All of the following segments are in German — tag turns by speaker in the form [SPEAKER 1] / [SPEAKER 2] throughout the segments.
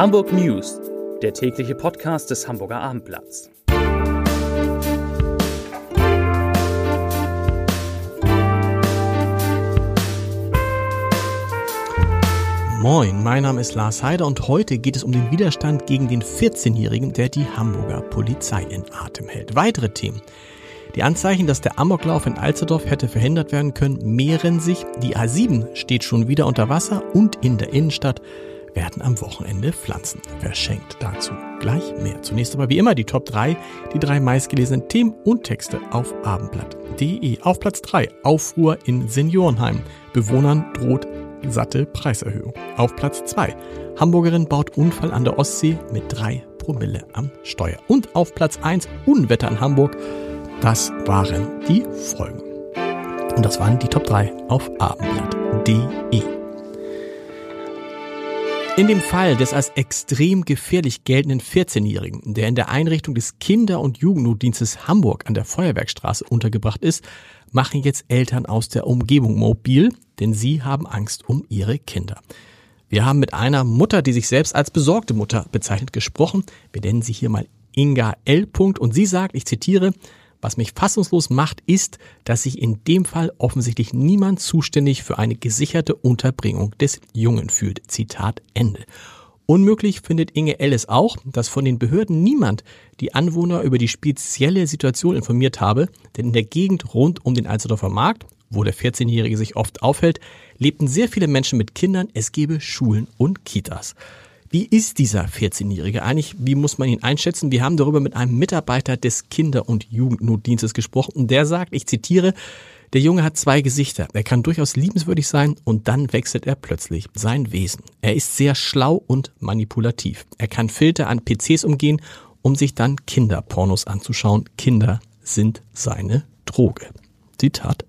[SPEAKER 1] Hamburg News, der tägliche Podcast des Hamburger Abendblatts.
[SPEAKER 2] Moin, mein Name ist Lars Heider und heute geht es um den Widerstand gegen den 14-Jährigen, der die Hamburger Polizei in Atem hält. Weitere Themen. Die Anzeichen, dass der Amoklauf in Alsterdorf hätte verhindert werden können, mehren sich. Die A7 steht schon wieder unter Wasser und in der Innenstadt werden am Wochenende Pflanzen verschenkt. Dazu gleich mehr. Zunächst aber wie immer die Top 3, die drei meistgelesenen Themen und Texte auf abendblatt.de. Auf Platz 3 Aufruhr in Seniorenheim. Bewohnern droht satte Preiserhöhung. Auf Platz 2 Hamburgerin baut Unfall an der Ostsee mit 3 Promille am Steuer. Und auf Platz 1 Unwetter in Hamburg. Das waren die Folgen. Und das waren die Top 3 auf abendblatt.de. In dem Fall des als extrem gefährlich geltenden 14-Jährigen, der in der Einrichtung des Kinder- und Jugendnotdienstes Hamburg an der Feuerwerkstraße untergebracht ist, machen jetzt Eltern aus der Umgebung mobil, denn sie haben Angst um ihre Kinder. Wir haben mit einer Mutter, die sich selbst als besorgte Mutter bezeichnet, gesprochen. Wir nennen sie hier mal Inga L. und sie sagt, ich zitiere, was mich fassungslos macht, ist, dass sich in dem Fall offensichtlich niemand zuständig für eine gesicherte Unterbringung des Jungen fühlt. Zitat Ende. Unmöglich findet Inge Ellis auch, dass von den Behörden niemand die Anwohner über die spezielle Situation informiert habe, denn in der Gegend rund um den Alsterdorfer Markt, wo der 14-Jährige sich oft aufhält, lebten sehr viele Menschen mit Kindern, es gebe Schulen und Kitas. Wie ist dieser 14-Jährige eigentlich? Wie muss man ihn einschätzen? Wir haben darüber mit einem Mitarbeiter des Kinder- und Jugendnotdienstes gesprochen und der sagt, ich zitiere, der Junge hat zwei Gesichter. Er kann durchaus liebenswürdig sein und dann wechselt er plötzlich sein Wesen. Er ist sehr schlau und manipulativ. Er kann Filter an PCs umgehen, um sich dann Kinderpornos anzuschauen. Kinder sind seine Droge. Zitat.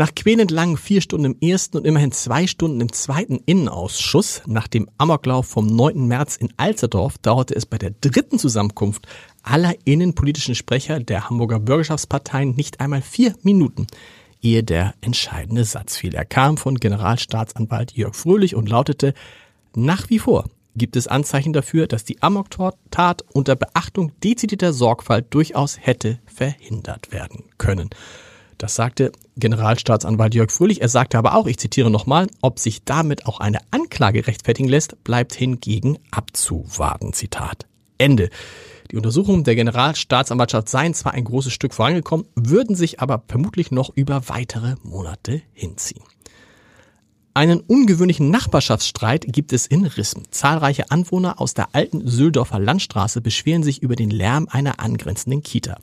[SPEAKER 2] Nach quälend langen vier Stunden im ersten und immerhin zwei Stunden im zweiten Innenausschuss nach dem Amoklauf vom 9. März in Alsterdorf dauerte es bei der dritten Zusammenkunft aller innenpolitischen Sprecher der Hamburger Bürgerschaftsparteien nicht einmal vier Minuten, ehe der entscheidende Satz fiel. Er kam von Generalstaatsanwalt Jörg Fröhlich und lautete, nach wie vor gibt es Anzeichen dafür, dass die Amok-Tat unter Beachtung dezidierter Sorgfalt durchaus hätte verhindert werden können. Das sagte Generalstaatsanwalt Jörg Fröhlich. Er sagte aber auch, ich zitiere nochmal, ob sich damit auch eine Anklage rechtfertigen lässt, bleibt hingegen abzuwarten. Zitat. Ende. Die Untersuchungen der Generalstaatsanwaltschaft seien zwar ein großes Stück vorangekommen, würden sich aber vermutlich noch über weitere Monate hinziehen. Einen ungewöhnlichen Nachbarschaftsstreit gibt es in Rissen. Zahlreiche Anwohner aus der alten Söldorfer Landstraße beschweren sich über den Lärm einer angrenzenden Kita.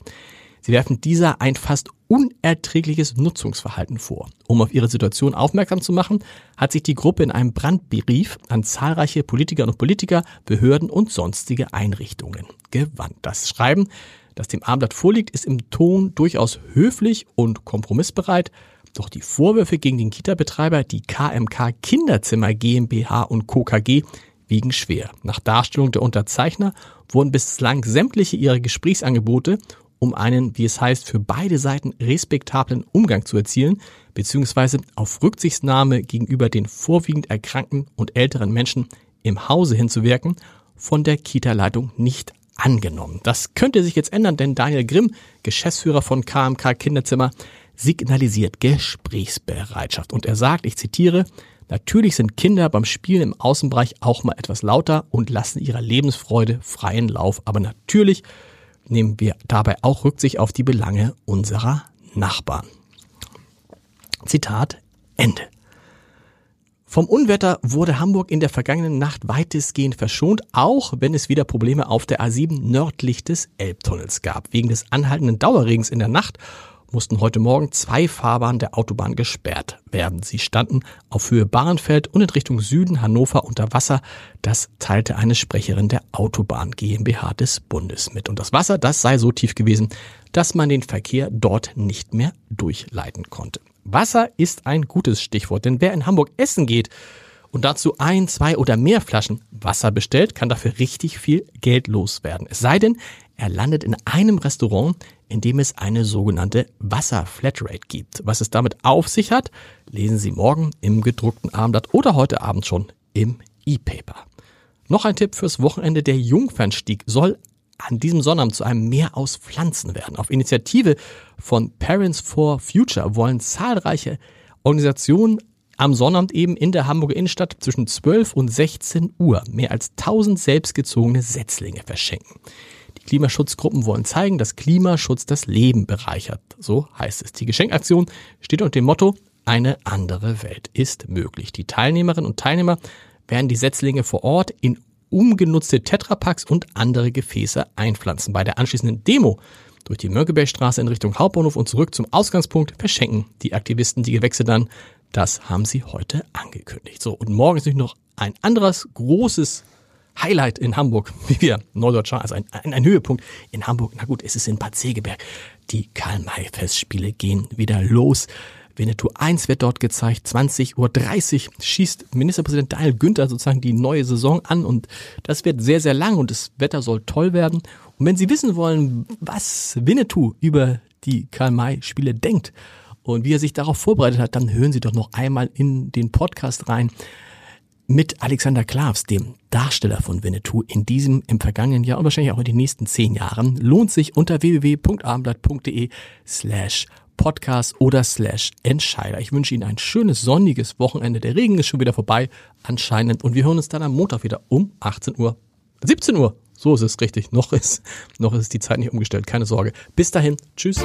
[SPEAKER 2] Sie werfen dieser ein fast unerträgliches Nutzungsverhalten vor. Um auf ihre Situation aufmerksam zu machen, hat sich die Gruppe in einem Brandbrief an zahlreiche Politikerinnen und Politiker, Behörden und sonstige Einrichtungen gewandt. Das Schreiben, das dem Abendblatt vorliegt, ist im Ton durchaus höflich und kompromissbereit. Doch die Vorwürfe gegen den Kita-Betreiber, die KMK Kinderzimmer GmbH und Co. KG, wiegen schwer. Nach Darstellung der Unterzeichner wurden bislang sämtliche ihrer Gesprächsangebote um einen, wie es heißt, für beide Seiten respektablen Umgang zu erzielen, beziehungsweise auf Rücksichtnahme gegenüber den vorwiegend erkrankten und älteren Menschen im Hause hinzuwirken, von der Kita-Leitung nicht angenommen. Das könnte sich jetzt ändern, denn Daniel Grimm, Geschäftsführer von KMK Kinderzimmer, signalisiert Gesprächsbereitschaft. Und er sagt, ich zitiere, Natürlich sind Kinder beim Spielen im Außenbereich auch mal etwas lauter und lassen ihrer Lebensfreude freien Lauf. Aber natürlich nehmen wir dabei auch Rücksicht auf die Belange unserer Nachbarn. Zitat Ende. Vom Unwetter wurde Hamburg in der vergangenen Nacht weitestgehend verschont, auch wenn es wieder Probleme auf der A7 nördlich des Elbtunnels gab. Wegen des anhaltenden Dauerregens in der Nacht mussten heute Morgen zwei Fahrbahnen der Autobahn gesperrt werden. Sie standen auf Höhe Bahrenfeld und in Richtung Süden Hannover unter Wasser. Das teilte eine Sprecherin der Autobahn GmbH des Bundes mit. Und das Wasser, das sei so tief gewesen, dass man den Verkehr dort nicht mehr durchleiten konnte. Wasser ist ein gutes Stichwort, denn wer in Hamburg essen geht und dazu ein, zwei oder mehr Flaschen Wasser bestellt, kann dafür richtig viel Geld loswerden. Es sei denn, er landet in einem Restaurant, in dem es eine sogenannte Wasser-Flatrate gibt. Was es damit auf sich hat, lesen Sie morgen im gedruckten Abendblatt oder heute Abend schon im E-Paper. Noch ein Tipp fürs Wochenende. Der Jungfernstieg soll an diesem Sonnabend zu einem Meer aus Pflanzen werden. Auf Initiative von Parents for Future wollen zahlreiche Organisationen am Sonnabend eben in der Hamburger Innenstadt zwischen 12 und 16 Uhr mehr als 1000 selbstgezogene Setzlinge verschenken. Die Klimaschutzgruppen wollen zeigen, dass Klimaschutz das Leben bereichert. So heißt es. Die Geschenkaktion steht unter dem Motto, eine andere Welt ist möglich. Die Teilnehmerinnen und Teilnehmer werden die Setzlinge vor Ort in umgenutzte Tetrapacks und andere Gefäße einpflanzen. Bei der anschließenden Demo durch die Mönckebergstraße in Richtung Hauptbahnhof und zurück zum Ausgangspunkt verschenken die Aktivisten die Gewächse dann. Das haben sie heute angekündigt. So, und morgen ist natürlich noch ein anderes großes Highlight in Hamburg, wie wir Norddeutscher, also ein, ein, ein, Höhepunkt in Hamburg. Na gut, es ist in Bad Segeberg. Die Karl-May-Festspiele gehen wieder los. Winnetou 1 wird dort gezeigt. 20.30 Uhr schießt Ministerpräsident Daniel Günther sozusagen die neue Saison an und das wird sehr, sehr lang und das Wetter soll toll werden. Und wenn Sie wissen wollen, was Winnetou über die Karl-May-Spiele denkt und wie er sich darauf vorbereitet hat, dann hören Sie doch noch einmal in den Podcast rein mit Alexander Klavs, dem Darsteller von Winnetou, in diesem, im vergangenen Jahr und wahrscheinlich auch in den nächsten zehn Jahren, lohnt sich unter www.abendblatt.de slash Podcast oder slash Entscheider. Ich wünsche Ihnen ein schönes sonniges Wochenende. Der Regen ist schon wieder vorbei anscheinend und wir hören uns dann am Montag wieder um 18 Uhr. 17 Uhr. So ist es richtig. Noch ist, noch ist die Zeit nicht umgestellt. Keine Sorge. Bis dahin. Tschüss.